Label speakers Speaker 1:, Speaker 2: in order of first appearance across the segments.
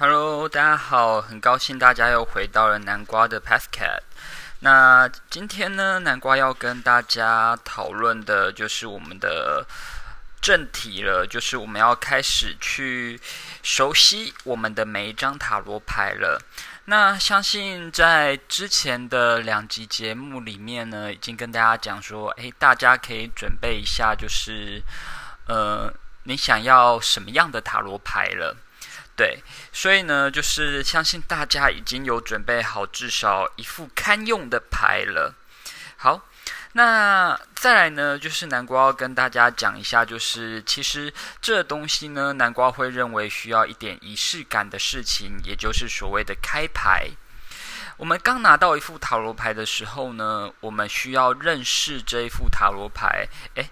Speaker 1: Hello，大家好，很高兴大家又回到了南瓜的 Pathcat。那今天呢，南瓜要跟大家讨论的就是我们的正题了，就是我们要开始去熟悉我们的每一张塔罗牌了。那相信在之前的两集节目里面呢，已经跟大家讲说，诶，大家可以准备一下，就是呃，你想要什么样的塔罗牌了。对，所以呢，就是相信大家已经有准备好至少一副堪用的牌了。好，那再来呢，就是南瓜要跟大家讲一下，就是其实这东西呢，南瓜会认为需要一点仪式感的事情，也就是所谓的开牌。我们刚拿到一副塔罗牌的时候呢，我们需要认识这一副塔罗牌。诶，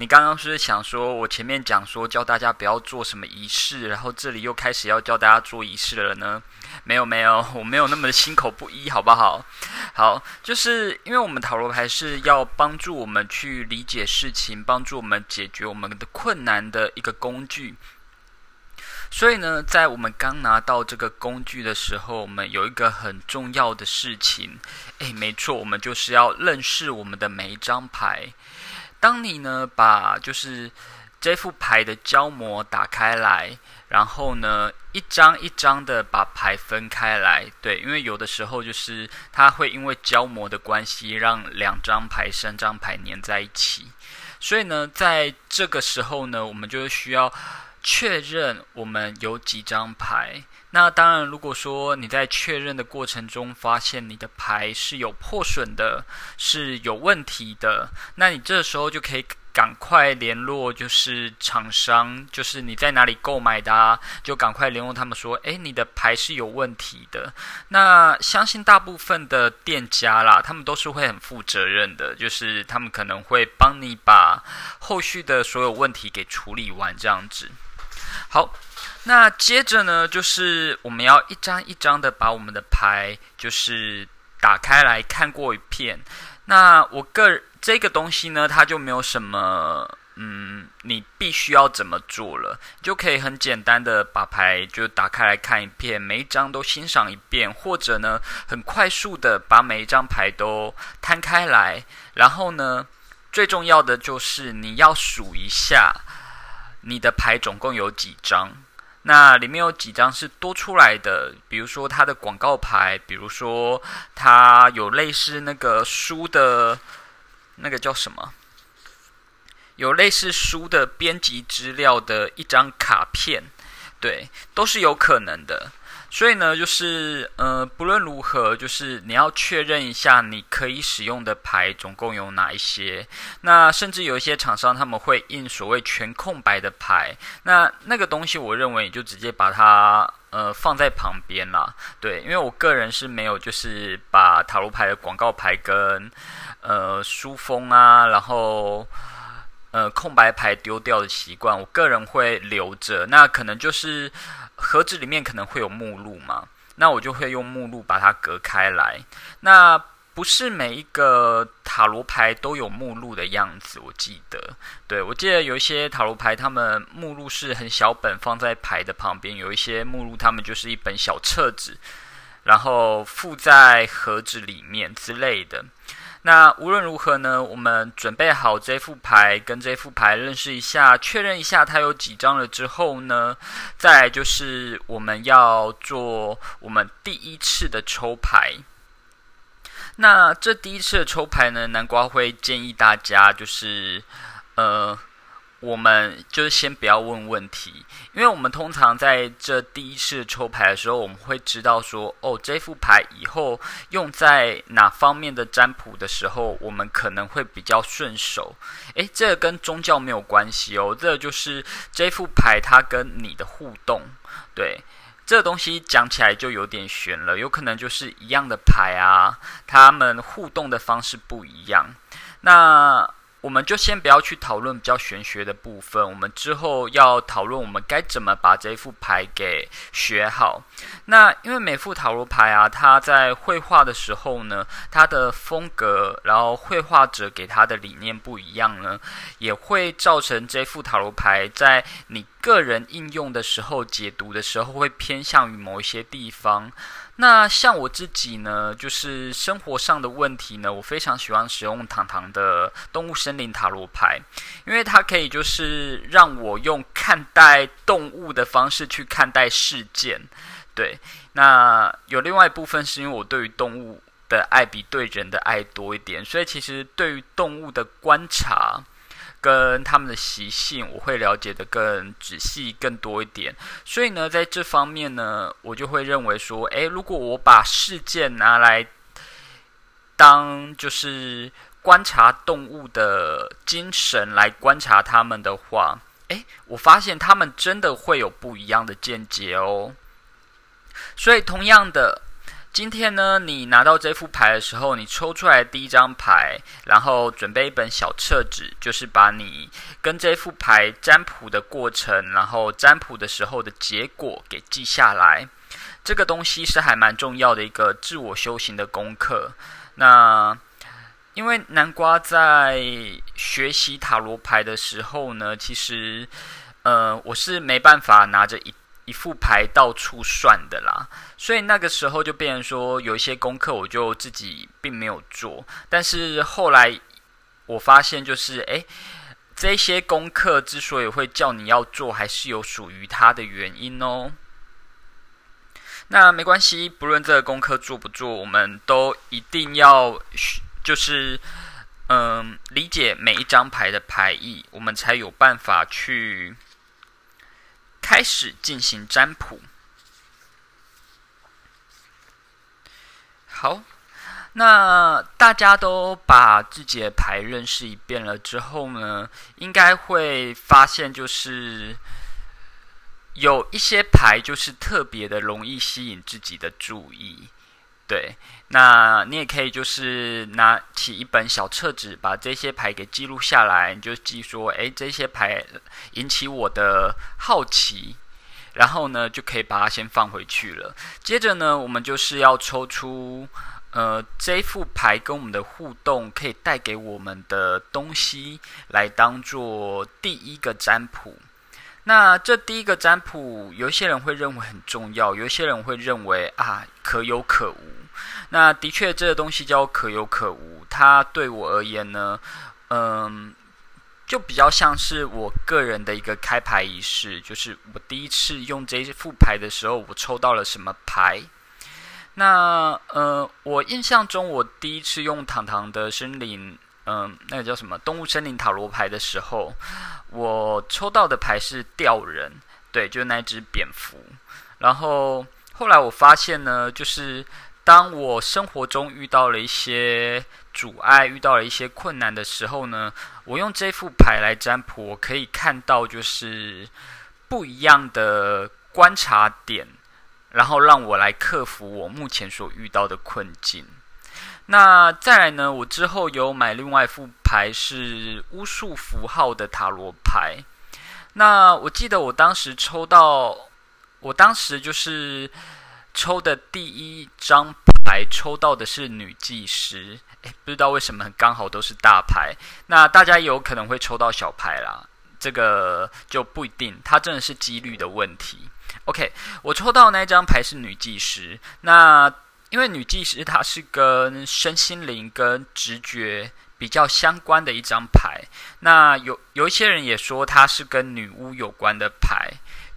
Speaker 1: 你刚刚是想说，我前面讲说教大家不要做什么仪式，然后这里又开始要教大家做仪式了呢？没有没有，我没有那么的心口不一，好不好？好，就是因为我们塔罗牌是要帮助我们去理解事情，帮助我们解决我们的困难的一个工具。所以呢，在我们刚拿到这个工具的时候，我们有一个很重要的事情，诶，没错，我们就是要认识我们的每一张牌。当你呢把就是这副牌的胶膜打开来，然后呢一张一张的把牌分开来，对，因为有的时候就是它会因为胶膜的关系，让两张牌、三张牌粘在一起，所以呢，在这个时候呢，我们就需要。确认我们有几张牌。那当然，如果说你在确认的过程中发现你的牌是有破损的，是有问题的，那你这时候就可以赶快联络，就是厂商，就是你在哪里购买的，啊，就赶快联络他们说，诶，你的牌是有问题的。那相信大部分的店家啦，他们都是会很负责任的，就是他们可能会帮你把后续的所有问题给处理完，这样子。好，那接着呢，就是我们要一张一张的把我们的牌就是打开来看过一遍。那我个这个东西呢，它就没有什么，嗯，你必须要怎么做了，就可以很简单的把牌就打开来看一遍，每一张都欣赏一遍，或者呢，很快速的把每一张牌都摊开来，然后呢，最重要的就是你要数一下。你的牌总共有几张？那里面有几张是多出来的？比如说它的广告牌，比如说它有类似那个书的，那个叫什么？有类似书的编辑资料的一张卡片，对，都是有可能的。所以呢，就是呃，不论如何，就是你要确认一下你可以使用的牌总共有哪一些。那甚至有一些厂商他们会印所谓全空白的牌，那那个东西我认为你就直接把它呃放在旁边啦。对，因为我个人是没有就是把塔罗牌的广告牌跟呃书封啊，然后。呃，空白牌丢掉的习惯，我个人会留着。那可能就是盒子里面可能会有目录嘛，那我就会用目录把它隔开来。那不是每一个塔罗牌都有目录的样子，我记得。对，我记得有一些塔罗牌，他们目录是很小本放在牌的旁边；有一些目录，他们就是一本小册子，然后附在盒子里面之类的。那无论如何呢，我们准备好这副牌，跟这副牌认识一下，确认一下它有几张了之后呢，再就是我们要做我们第一次的抽牌。那这第一次的抽牌呢，南瓜会建议大家就是呃。我们就是先不要问问题，因为我们通常在这第一次抽牌的时候，我们会知道说，哦，这副牌以后用在哪方面的占卜的时候，我们可能会比较顺手。诶，这个跟宗教没有关系哦，这就是这副牌它跟你的互动。对，这东西讲起来就有点悬了，有可能就是一样的牌啊，他们互动的方式不一样。那。我们就先不要去讨论比较玄学的部分，我们之后要讨论我们该怎么把这副牌给学好。那因为每副塔罗牌啊，它在绘画的时候呢，它的风格，然后绘画者给他的理念不一样呢，也会造成这副塔罗牌在你个人应用的时候，解读的时候会偏向于某一些地方。那像我自己呢，就是生活上的问题呢，我非常喜欢使用糖糖的动物森林塔罗牌，因为它可以就是让我用看待动物的方式去看待事件。对，那有另外一部分是因为我对于动物的爱比对人的爱多一点，所以其实对于动物的观察。跟他们的习性，我会了解的更仔细、更多一点。所以呢，在这方面呢，我就会认为说，诶，如果我把事件拿来当就是观察动物的精神来观察他们的话，诶，我发现他们真的会有不一样的见解哦。所以，同样的。今天呢，你拿到这副牌的时候，你抽出来第一张牌，然后准备一本小册子，就是把你跟这副牌占卜的过程，然后占卜的时候的结果给记下来。这个东西是还蛮重要的一个自我修行的功课。那因为南瓜在学习塔罗牌的时候呢，其实呃，我是没办法拿着一。一副牌到处算的啦，所以那个时候就变成说，有一些功课我就自己并没有做。但是后来我发现，就是诶，这些功课之所以会叫你要做，还是有属于它的原因哦。那没关系，不论这个功课做不做，我们都一定要就是嗯理解每一张牌的牌意，我们才有办法去。开始进行占卜。好，那大家都把自己的牌认识一遍了之后呢，应该会发现，就是有一些牌就是特别的容易吸引自己的注意。对，那你也可以就是拿起一本小册子，把这些牌给记录下来。你就记说，诶，这些牌引起我的好奇，然后呢，就可以把它先放回去了。接着呢，我们就是要抽出，呃，这副牌跟我们的互动可以带给我们的东西，来当做第一个占卜。那这第一个占卜，有些人会认为很重要，有些人会认为啊，可有可无。那的确，这个东西叫可有可无。它对我而言呢，嗯，就比较像是我个人的一个开牌仪式，就是我第一次用这副牌的时候，我抽到了什么牌。那呃，我印象中，我第一次用糖糖的森林，嗯，那个叫什么动物森林塔罗牌的时候，我抽到的牌是吊人，对，就是那只蝙蝠。然后后来我发现呢，就是。当我生活中遇到了一些阻碍，遇到了一些困难的时候呢，我用这副牌来占卜，我可以看到就是不一样的观察点，然后让我来克服我目前所遇到的困境。那再来呢，我之后有买另外一副牌是巫术符号的塔罗牌。那我记得我当时抽到，我当时就是。抽的第一张牌抽到的是女技师，诶，不知道为什么刚好都是大牌。那大家有可能会抽到小牌啦，这个就不一定，它真的是几率的问题。OK，我抽到那张牌是女技师，那因为女技师它是跟身心灵跟直觉比较相关的一张牌，那有有一些人也说它是跟女巫有关的牌，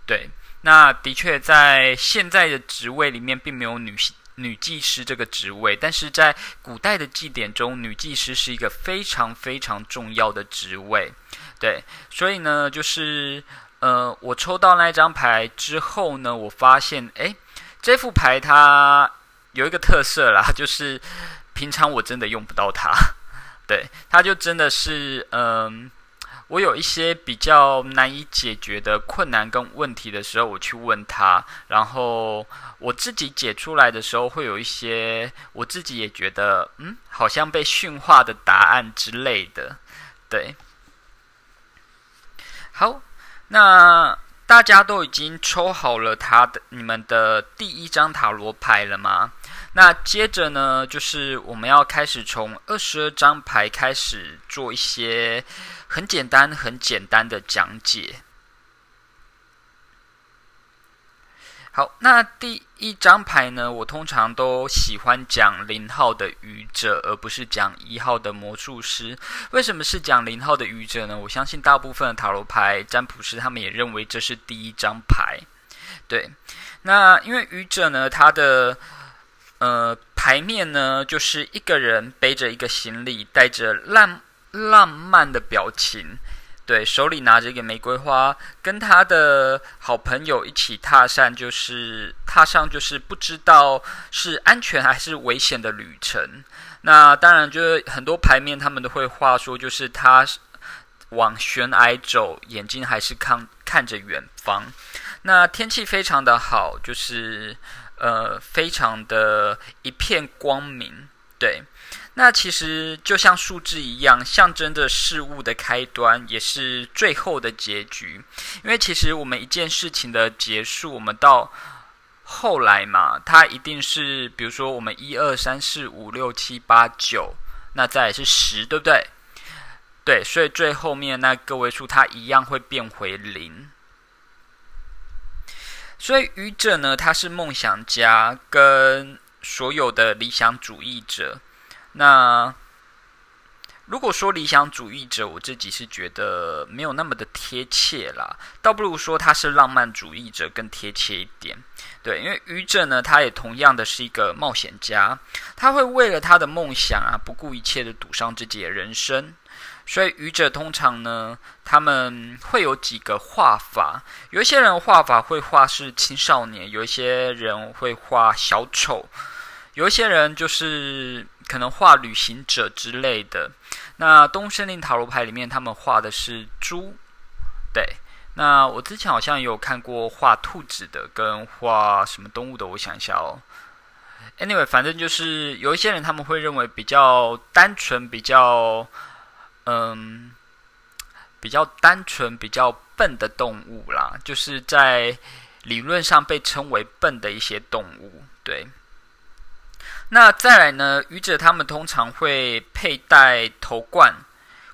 Speaker 1: 对。那的确，在现在的职位里面，并没有女女技师这个职位，但是在古代的祭典中，女技师是一个非常非常重要的职位。对，所以呢，就是呃，我抽到那张牌之后呢，我发现，诶，这副牌它有一个特色啦，就是平常我真的用不到它，对，它就真的是嗯。我有一些比较难以解决的困难跟问题的时候，我去问他，然后我自己解出来的时候，会有一些我自己也觉得，嗯，好像被驯化的答案之类的。对，好，那大家都已经抽好了他的你们的第一张塔罗牌了吗？那接着呢，就是我们要开始从二十二张牌开始做一些。很简单，很简单的讲解。好，那第一张牌呢？我通常都喜欢讲零号的愚者，而不是讲一号的魔术师。为什么是讲零号的愚者呢？我相信大部分的塔罗牌占卜师他们也认为这是第一张牌。对，那因为愚者呢，他的呃牌面呢，就是一个人背着一个行李，带着浪浪漫的表情。对，手里拿着一个玫瑰花，跟他的好朋友一起踏上，就是踏上，就是不知道是安全还是危险的旅程。那当然，就是很多牌面他们都会画说，就是他往悬崖走，眼睛还是看看着远方。那天气非常的好，就是呃，非常的一片光明。对。那其实就像数字一样，象征着事物的开端，也是最后的结局。因为其实我们一件事情的结束，我们到后来嘛，它一定是，比如说我们一二三四五六七八九，那再是十，对不对？对，所以最后面那个位数，它一样会变回零。所以愚者呢，他是梦想家，跟所有的理想主义者。那如果说理想主义者，我自己是觉得没有那么的贴切啦，倒不如说他是浪漫主义者更贴切一点。对，因为愚者呢，他也同样的是一个冒险家，他会为了他的梦想啊，不顾一切的赌上自己的人生。所以愚者通常呢，他们会有几个画法，有一些人画法会画是青少年，有一些人会画小丑，有一些人就是。可能画旅行者之类的，那东森林塔罗牌里面他们画的是猪，对。那我之前好像有看过画兔子的，跟画什么动物的，我想一下哦。Anyway，反正就是有一些人他们会认为比较单纯、比较嗯比较单纯、比较笨的动物啦，就是在理论上被称为笨的一些动物，对。那再来呢？愚者他们通常会佩戴头冠、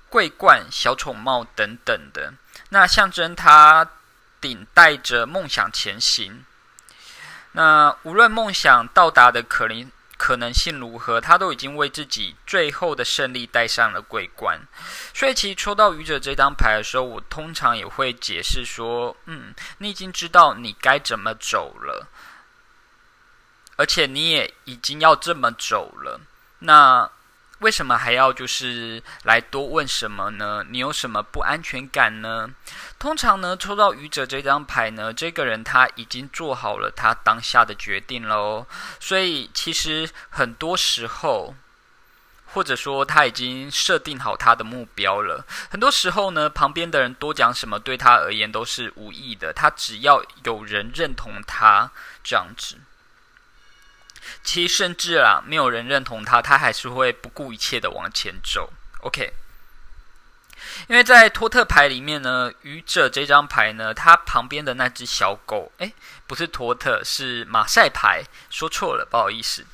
Speaker 1: 桂冠、小丑帽等等的，那象征他顶带着梦想前行。那无论梦想到达的可能可能性如何，他都已经为自己最后的胜利戴上了桂冠。所以，其实抽到愚者这张牌的时候，我通常也会解释说：“嗯，你已经知道你该怎么走了。”而且你也已经要这么走了，那为什么还要就是来多问什么呢？你有什么不安全感呢？通常呢，抽到愚者这张牌呢，这个人他已经做好了他当下的决定喽。所以其实很多时候，或者说他已经设定好他的目标了。很多时候呢，旁边的人多讲什么，对他而言都是无意的。他只要有人认同他这样子。其实甚至啊，没有人认同他，他还是会不顾一切的往前走。OK，因为在托特牌里面呢，愚者这张牌呢，它旁边的那只小狗，哎，不是托特，是马赛牌，说错了，不好意思。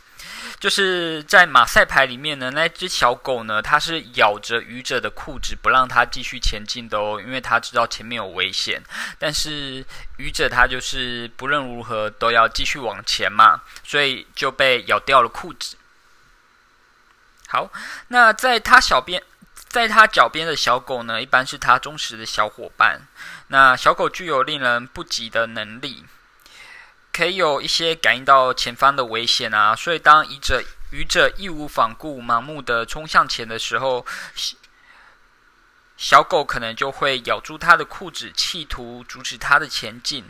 Speaker 1: 就是在马赛牌里面呢，那只小狗呢，它是咬着愚者的裤子，不让他继续前进的哦，因为他知道前面有危险。但是愚者他就是不论如何都要继续往前嘛，所以就被咬掉了裤子。好，那在他小边，在他脚边的小狗呢，一般是他忠实的小伙伴。那小狗具有令人不及的能力。可以有一些感应到前方的危险啊，所以当愚者愚者义无反顾、盲目的冲向前的时候，小狗可能就会咬住他的裤子，企图阻止他的前进。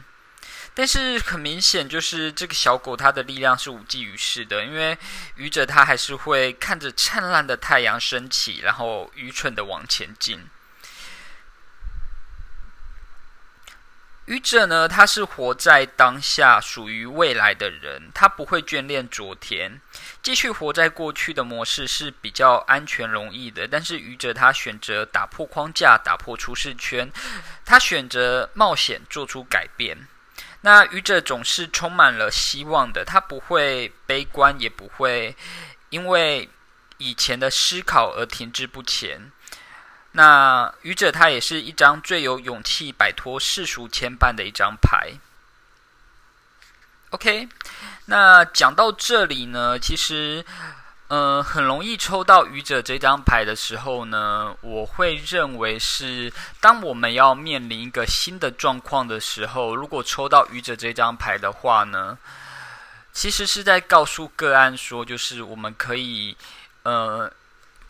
Speaker 1: 但是很明显，就是这个小狗它的力量是无济于事的，因为愚者他还是会看着灿烂的太阳升起，然后愚蠢的往前进。愚者呢，他是活在当下，属于未来的人，他不会眷恋昨天，继续活在过去的模式是比较安全容易的。但是愚者他选择打破框架，打破舒适圈，他选择冒险，做出改变。那愚者总是充满了希望的，他不会悲观，也不会因为以前的思考而停滞不前。那愚者他也是一张最有勇气摆脱世俗牵绊的一张牌。OK，那讲到这里呢，其实。呃，很容易抽到愚者这张牌的时候呢，我会认为是当我们要面临一个新的状况的时候，如果抽到愚者这张牌的话呢，其实是在告诉个案说，就是我们可以呃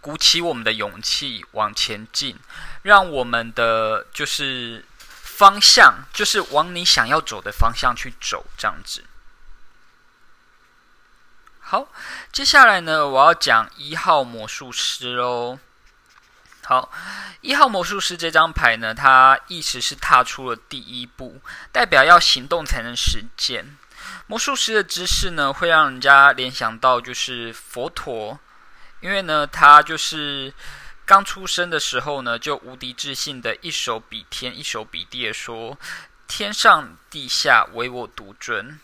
Speaker 1: 鼓起我们的勇气往前进，让我们的就是方向就是往你想要走的方向去走，这样子。好，接下来呢，我要讲一号魔术师喽。好，一号魔术师这张牌呢，它意思是踏出了第一步，代表要行动才能实践。魔术师的姿势呢，会让人家联想到就是佛陀，因为呢，他就是刚出生的时候呢，就无敌自信的一手比天，一手比地的说：“天上地下唯我独尊。”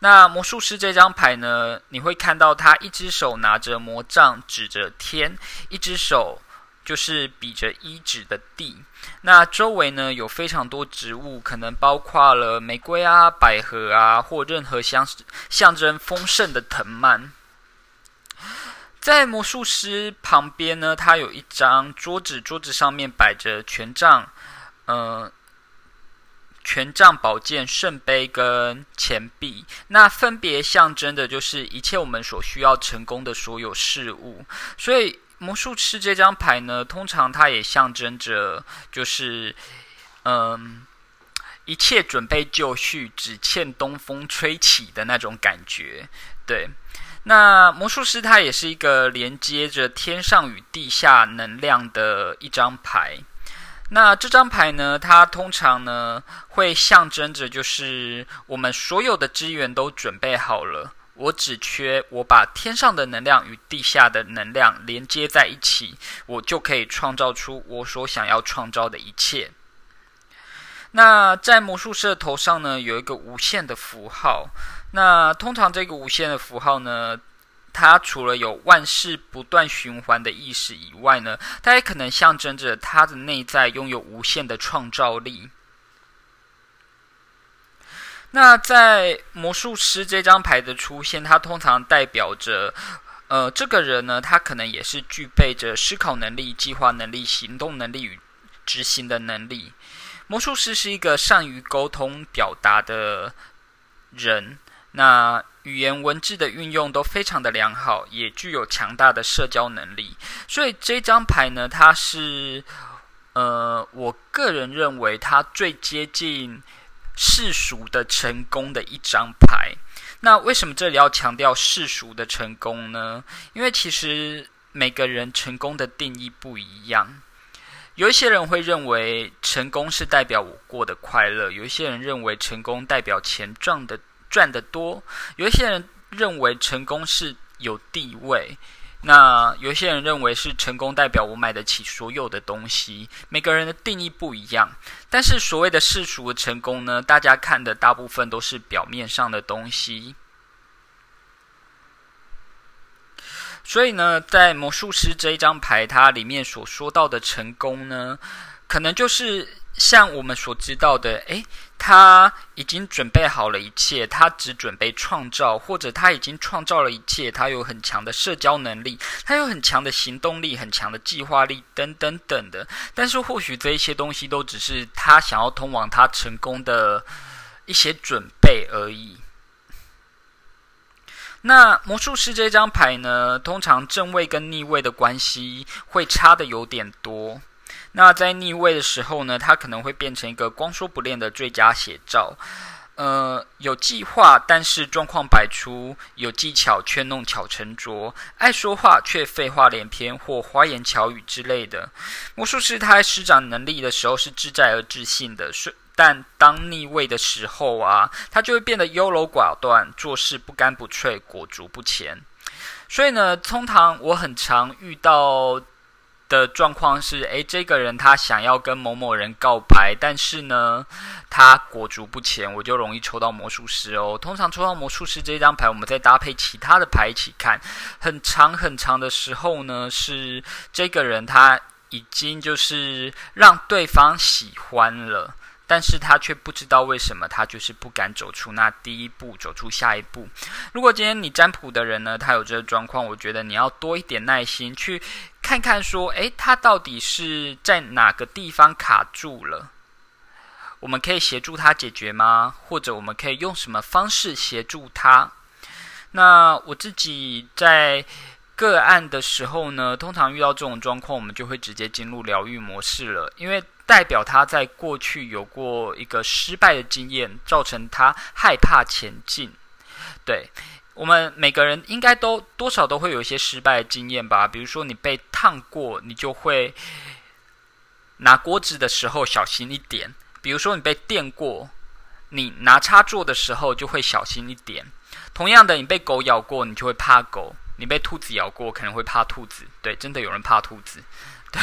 Speaker 1: 那魔术师这张牌呢？你会看到他一只手拿着魔杖指着天，一只手就是比着一指的地。那周围呢有非常多植物，可能包括了玫瑰啊、百合啊，或任何象象征丰盛的藤蔓。在魔术师旁边呢，他有一张桌子，桌子上面摆着权杖，嗯。权杖、宝剑、圣杯跟钱币，那分别象征的就是一切我们所需要成功的所有事物。所以魔术师这张牌呢，通常它也象征着就是嗯，一切准备就绪，只欠东风吹起的那种感觉。对，那魔术师它也是一个连接着天上与地下能量的一张牌。那这张牌呢？它通常呢会象征着，就是我们所有的资源都准备好了，我只缺我把天上的能量与地下的能量连接在一起，我就可以创造出我所想要创造的一切。那在魔术师的头上呢，有一个无限的符号。那通常这个无限的符号呢？它除了有万事不断循环的意识以外呢，它也可能象征着它的内在拥有无限的创造力。那在魔术师这张牌的出现，它通常代表着，呃，这个人呢，他可能也是具备着思考能力、计划能力、行动能力与执行的能力。魔术师是一个善于沟通表达的人。那语言文字的运用都非常的良好，也具有强大的社交能力。所以这张牌呢，它是呃，我个人认为它最接近世俗的成功的一张牌。那为什么这里要强调世俗的成功呢？因为其实每个人成功的定义不一样。有一些人会认为成功是代表我过得快乐，有一些人认为成功代表钱赚的。赚得多，有一些人认为成功是有地位，那有些人认为是成功代表我买得起所有的东西。每个人的定义不一样，但是所谓的世俗的成功呢，大家看的大部分都是表面上的东西。所以呢，在魔术师这一张牌，它里面所说到的成功呢，可能就是像我们所知道的，诶。他已经准备好了一切，他只准备创造，或者他已经创造了一切。他有很强的社交能力，他有很强的行动力，很强的计划力，等等等的。但是，或许这一些东西都只是他想要通往他成功的一些准备而已。那魔术师这张牌呢？通常正位跟逆位的关系会差的有点多。那在逆位的时候呢，它可能会变成一个光说不练的最佳写照。呃，有计划，但是状况百出；有技巧，却弄巧成拙；爱说话，却废话连篇或花言巧语之类的。魔术师他在施展能力的时候是自在而自信的，是但当逆位的时候啊，他就会变得优柔寡断，做事不干不脆，裹足不前。所以呢，通常我很常遇到。的状况是，诶，这个人他想要跟某某人告白，但是呢，他裹足不前，我就容易抽到魔术师哦。通常抽到魔术师这张牌，我们再搭配其他的牌一起看，很长很长的时候呢，是这个人他已经就是让对方喜欢了。但是他却不知道为什么，他就是不敢走出那第一步，走出下一步。如果今天你占卜的人呢，他有这个状况，我觉得你要多一点耐心，去看看说，诶，他到底是在哪个地方卡住了？我们可以协助他解决吗？或者我们可以用什么方式协助他？那我自己在个案的时候呢，通常遇到这种状况，我们就会直接进入疗愈模式了，因为代表他在过去有过一个失败的经验，造成他害怕前进。对我们每个人应该都多少都会有一些失败的经验吧，比如说你被烫过，你就会拿锅子的时候小心一点；，比如说你被电过，你拿插座的时候就会小心一点。同样的，你被狗咬过，你就会怕狗；你被兔子咬过，可能会怕兔子。对，真的有人怕兔子。对，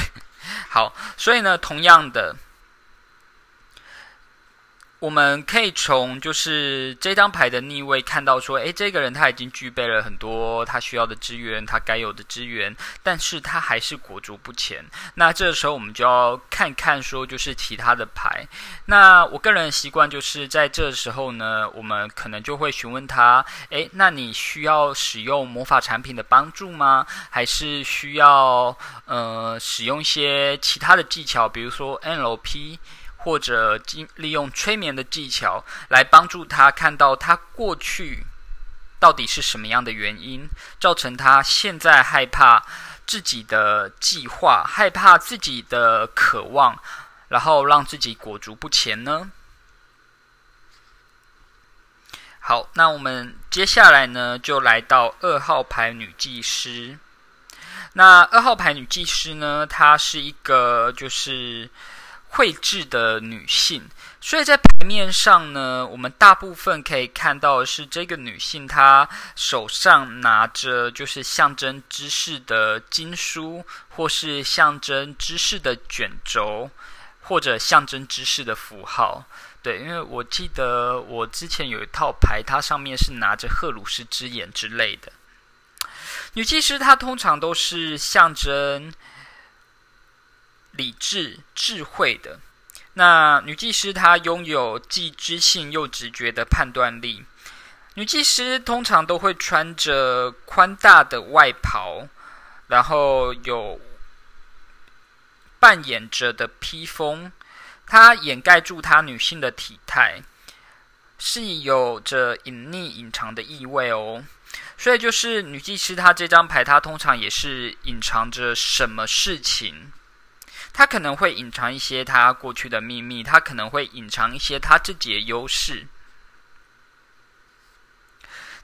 Speaker 1: 好，所以呢，同样的。我们可以从就是这张牌的逆位看到说，诶，这个人他已经具备了很多他需要的资源，他该有的资源，但是他还是裹足不前。那这个时候我们就要看看说，就是其他的牌。那我个人习惯就是在这时候呢，我们可能就会询问他，诶，那你需要使用魔法产品的帮助吗？还是需要呃使用一些其他的技巧，比如说 NLP？或者经利用催眠的技巧来帮助他看到他过去到底是什么样的原因，造成他现在害怕自己的计划，害怕自己的渴望，然后让自己裹足不前呢？好，那我们接下来呢，就来到二号牌女技师。那二号牌女技师呢，她是一个就是。绘制的女性，所以在牌面上呢，我们大部分可以看到的是这个女性，她手上拿着就是象征知识的经书，或是象征知识的卷轴，或者象征知识的符号。对，因为我记得我之前有一套牌，它上面是拿着赫鲁斯之眼之类的。女技师她通常都是象征。理智、智慧的那女技师，她拥有既知性又直觉的判断力。女技师通常都会穿着宽大的外袍，然后有扮演着的披风，它掩盖住她女性的体态，是有着隐匿、隐藏的意味哦。所以，就是女技师她这张牌，她通常也是隐藏着什么事情。他可能会隐藏一些他过去的秘密，他可能会隐藏一些他自己的优势。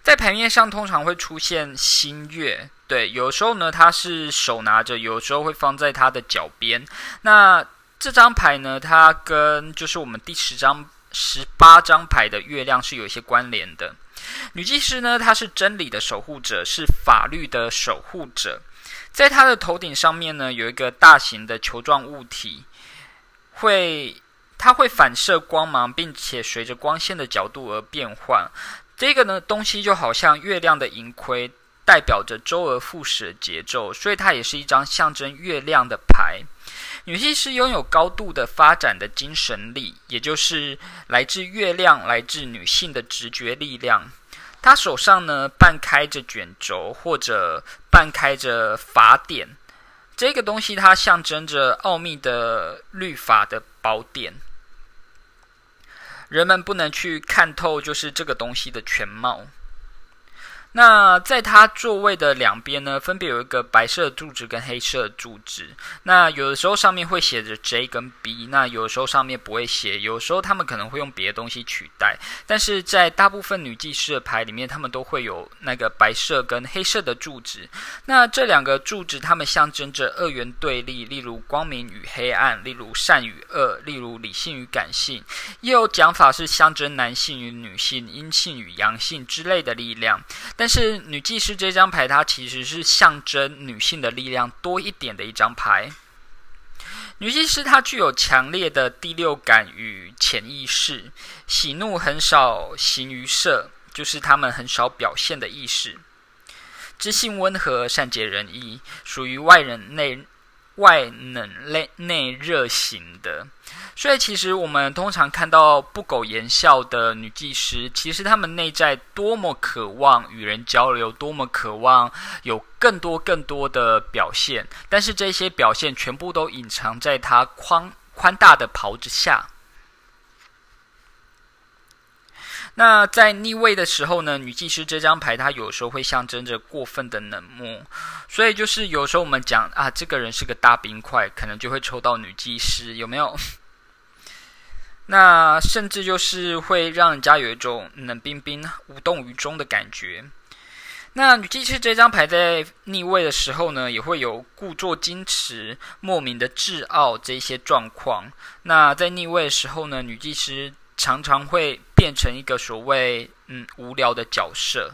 Speaker 1: 在牌面上通常会出现新月，对，有时候呢他是手拿着，有时候会放在他的脚边。那这张牌呢，它跟就是我们第十张、十八张牌的月亮是有一些关联的。女祭司呢，她是真理的守护者，是法律的守护者。在他的头顶上面呢，有一个大型的球状物体，会它会反射光芒，并且随着光线的角度而变换。这个呢东西就好像月亮的盈亏，代表着周而复始的节奏，所以它也是一张象征月亮的牌。女性是拥有高度的发展的精神力，也就是来自月亮，来自女性的直觉力量。他手上呢，半开着卷轴，或者半开着法典。这个东西它象征着奥秘的律法的宝典。人们不能去看透，就是这个东西的全貌。那在它座位的两边呢，分别有一个白色柱子跟黑色柱子。那有的时候上面会写着 J 跟 B，那有的时候上面不会写，有时候他们可能会用别的东西取代。但是在大部分女祭司的牌里面，他们都会有那个白色跟黑色的柱子。那这两个柱子，它们象征着二元对立，例如光明与黑暗，例如善与恶，例如理性与感性。也有讲法是象征男性与女性、阴性与阳性之类的力量。但但是女祭司这张牌，它其实是象征女性的力量多一点的一张牌。女祭司她具有强烈的第六感与潜意识，喜怒很少形于色，就是他们很少表现的意识。知性温和，善解人意，属于外人内外冷内内热型的。所以，其实我们通常看到不苟言笑的女技师，其实她们内在多么渴望与人交流，多么渴望有更多更多的表现，但是这些表现全部都隐藏在她宽宽大的袍子下。那在逆位的时候呢，女技师这张牌，它有时候会象征着过分的冷漠，所以就是有时候我们讲啊，这个人是个大冰块，可能就会抽到女技师，有没有？那甚至就是会让人家有一种冷冰冰、无动于衷的感觉。那女技师这张牌在逆位的时候呢，也会有故作矜持、莫名的自傲这些状况。那在逆位的时候呢，女技师常常会变成一个所谓嗯无聊的角色。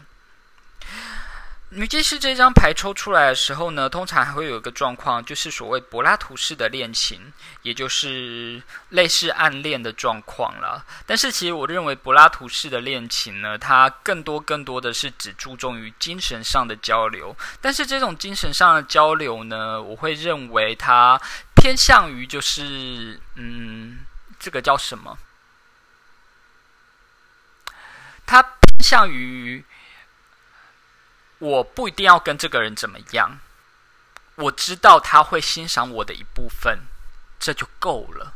Speaker 1: 女技师这张牌抽出来的时候呢，通常还会有一个状况，就是所谓柏拉图式的恋情，也就是类似暗恋的状况了。但是，其实我认为柏拉图式的恋情呢，它更多更多的是只注重于精神上的交流。但是，这种精神上的交流呢，我会认为它偏向于就是嗯，这个叫什么？他偏向于。我不一定要跟这个人怎么样，我知道他会欣赏我的一部分，这就够了。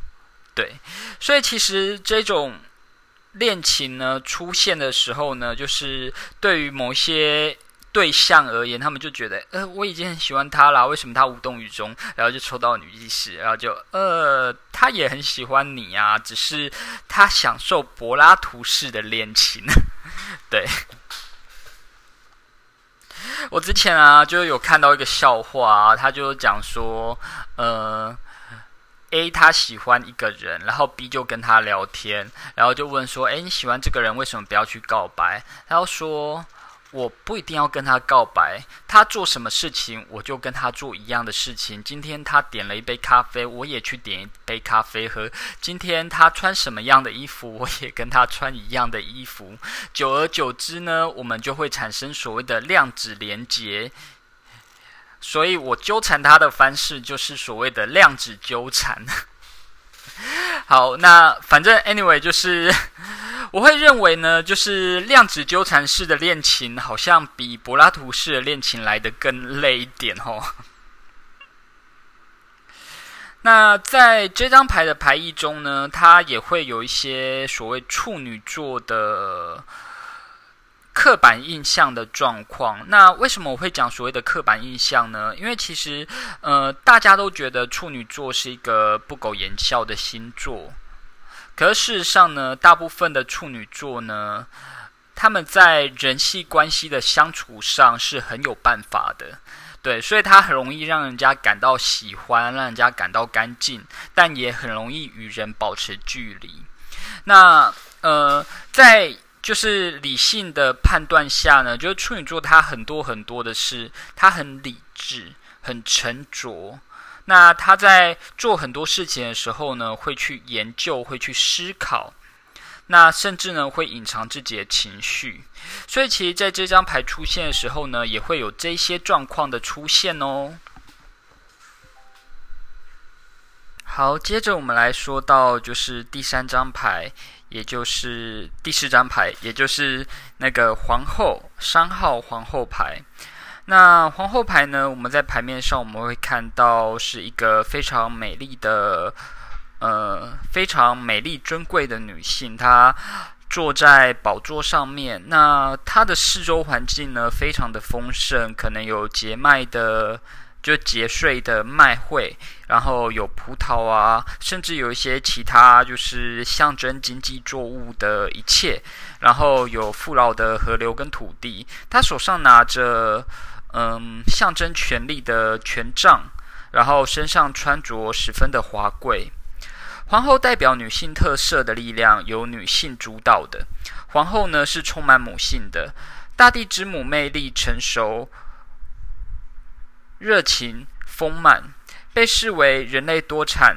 Speaker 1: 对，所以其实这种恋情呢出现的时候呢，就是对于某些对象而言，他们就觉得，呃，我已经很喜欢他了，为什么他无动于衷？然后就抽到女技师，然后就，呃，他也很喜欢你啊，只是他享受柏拉图式的恋情，对。我之前啊，就有看到一个笑话啊，他就讲说，呃，A 他喜欢一个人，然后 B 就跟他聊天，然后就问说，哎，你喜欢这个人，为什么不要去告白？然后说。我不一定要跟他告白，他做什么事情，我就跟他做一样的事情。今天他点了一杯咖啡，我也去点一杯咖啡喝。今天他穿什么样的衣服，我也跟他穿一样的衣服。久而久之呢，我们就会产生所谓的量子连结。所以我纠缠他的方式，就是所谓的量子纠缠。好，那反正 anyway 就是。我会认为呢，就是量子纠缠式的恋情，好像比柏拉图式的恋情来的更累一点哦。那在这张牌的牌意中呢，它也会有一些所谓处女座的刻板印象的状况。那为什么我会讲所谓的刻板印象呢？因为其实呃，大家都觉得处女座是一个不苟言笑的星座。可是事实上呢，大部分的处女座呢，他们在人际关系的相处上是很有办法的，对，所以他很容易让人家感到喜欢，让人家感到干净，但也很容易与人保持距离。那呃，在就是理性的判断下呢，就是处女座他很多很多的事，他很理智，很沉着。那他在做很多事情的时候呢，会去研究，会去思考，那甚至呢会隐藏自己的情绪，所以其实在这张牌出现的时候呢，也会有这些状况的出现哦。好，接着我们来说到就是第三张牌，也就是第四张牌，也就是那个皇后三号皇后牌。那皇后牌呢？我们在牌面上我们会看到是一个非常美丽的，呃，非常美丽尊贵的女性，她坐在宝座上面。那她的四周环境呢，非常的丰盛，可能有结麦的，就节税的麦穗，然后有葡萄啊，甚至有一些其他就是象征经济作物的一切，然后有富饶的河流跟土地。他手上拿着。嗯，象征权力的权杖，然后身上穿着十分的华贵。皇后代表女性特色的力量，由女性主导的。皇后呢是充满母性的，大地之母魅力成熟、热情丰满，被视为人类多产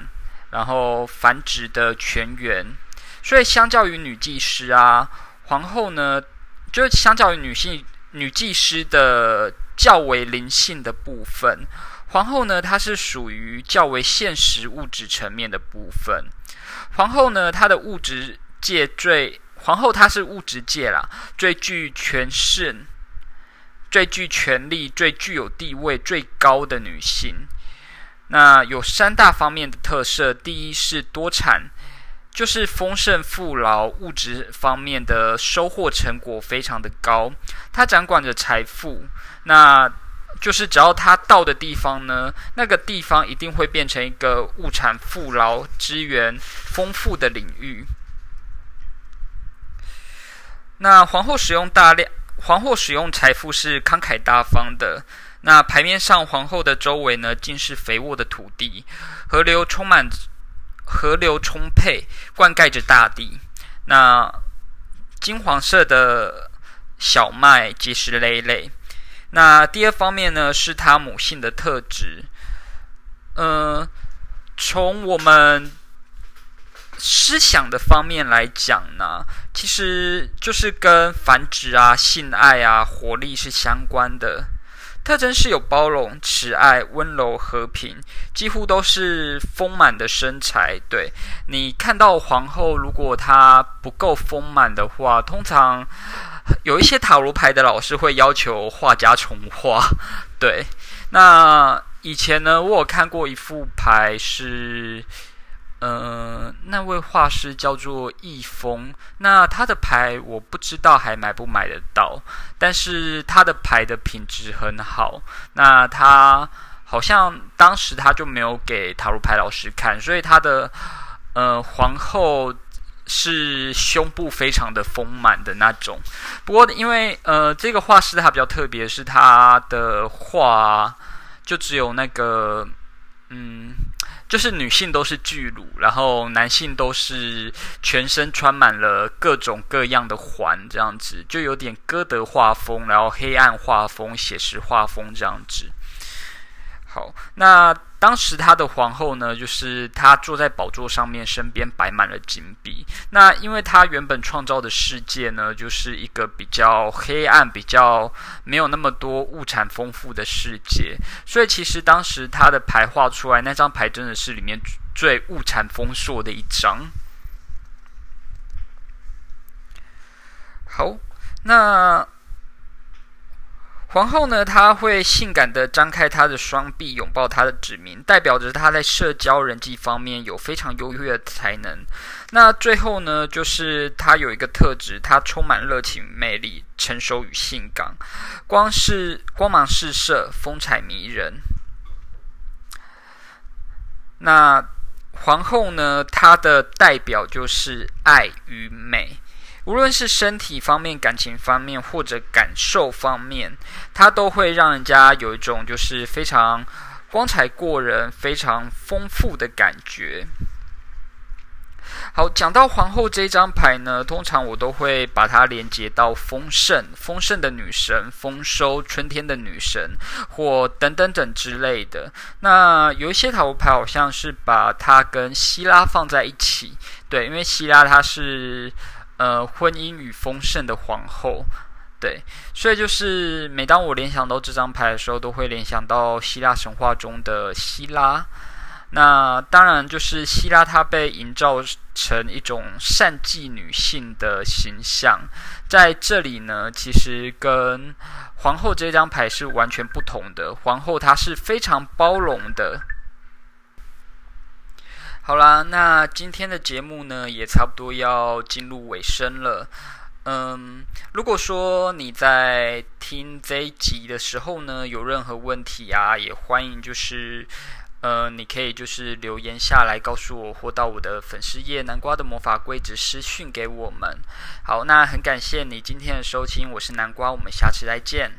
Speaker 1: 然后繁殖的泉源。所以相较于女祭司啊，皇后呢，就是相较于女性女祭司的。较为灵性的部分，皇后呢，它是属于较为现实物质层面的部分。皇后呢，她的物质界最皇后她是物质界啦，最具权势、最具权力、最具有地位最高的女性。那有三大方面的特色：第一是多产，就是丰盛富饶，物质方面的收获成果非常的高。她掌管着财富，那就是只要她到的地方呢，那个地方一定会变成一个物产富饶、资源丰富的领域。那皇后使用大量，皇后使用财富是慷慨大方的。那牌面上，皇后的周围呢，尽是肥沃的土地，河流充满，河流充沛，灌溉着大地。那金黄色的小麦结实累累。那第二方面呢，是她母性的特质。嗯，从我们思想的方面来讲呢，其实就是跟繁殖啊、性爱啊、活力是相关的。特征是有包容、慈爱、温柔、和平，几乎都是丰满的身材。对你看到皇后，如果她不够丰满的话，通常有一些塔罗牌的老师会要求画家重画。对，那以前呢，我有看过一副牌是。呃，那位画师叫做易峰，那他的牌我不知道还买不买得到，但是他的牌的品质很好。那他好像当时他就没有给塔罗牌老师看，所以他的呃皇后是胸部非常的丰满的那种。不过因为呃这个画师他比较特别，是他的画就只有那个嗯。就是女性都是巨乳，然后男性都是全身穿满了各种各样的环，这样子就有点歌德画风，然后黑暗画风、写实画风这样子。好，那当时他的皇后呢，就是她坐在宝座上面，身边摆满了金币。那因为她原本创造的世界呢，就是一个比较黑暗、比较没有那么多物产丰富的世界，所以其实当时他的牌画出来那张牌，真的是里面最物产丰硕的一张。好，那。皇后呢，她会性感的张开她的双臂，拥抱她的子民，代表着她在社交人际方面有非常优越的才能。那最后呢，就是她有一个特质，她充满热情、魅力、成熟与性感，光是光芒四射，风采迷人。那皇后呢，她的代表就是爱与美。无论是身体方面、感情方面，或者感受方面，它都会让人家有一种就是非常光彩过人、非常丰富的感觉。好，讲到皇后这张牌呢，通常我都会把它连接到丰盛、丰盛的女神、丰收、春天的女神，或等等等之类的。那有一些塔罗牌好像是把它跟希拉放在一起，对，因为希拉它是。呃，婚姻与丰盛的皇后，对，所以就是每当我联想到这张牌的时候，都会联想到希腊神话中的希拉。那当然就是希拉，她被营造成一种善妒女性的形象，在这里呢，其实跟皇后这张牌是完全不同的。皇后她是非常包容的。好啦，那今天的节目呢，也差不多要进入尾声了。嗯，如果说你在听这一集的时候呢，有任何问题啊，也欢迎就是，呃，你可以就是留言下来告诉我，或到我的粉丝页“南瓜的魔法柜子”私讯给我们。好，那很感谢你今天的收听，我是南瓜，我们下次再见。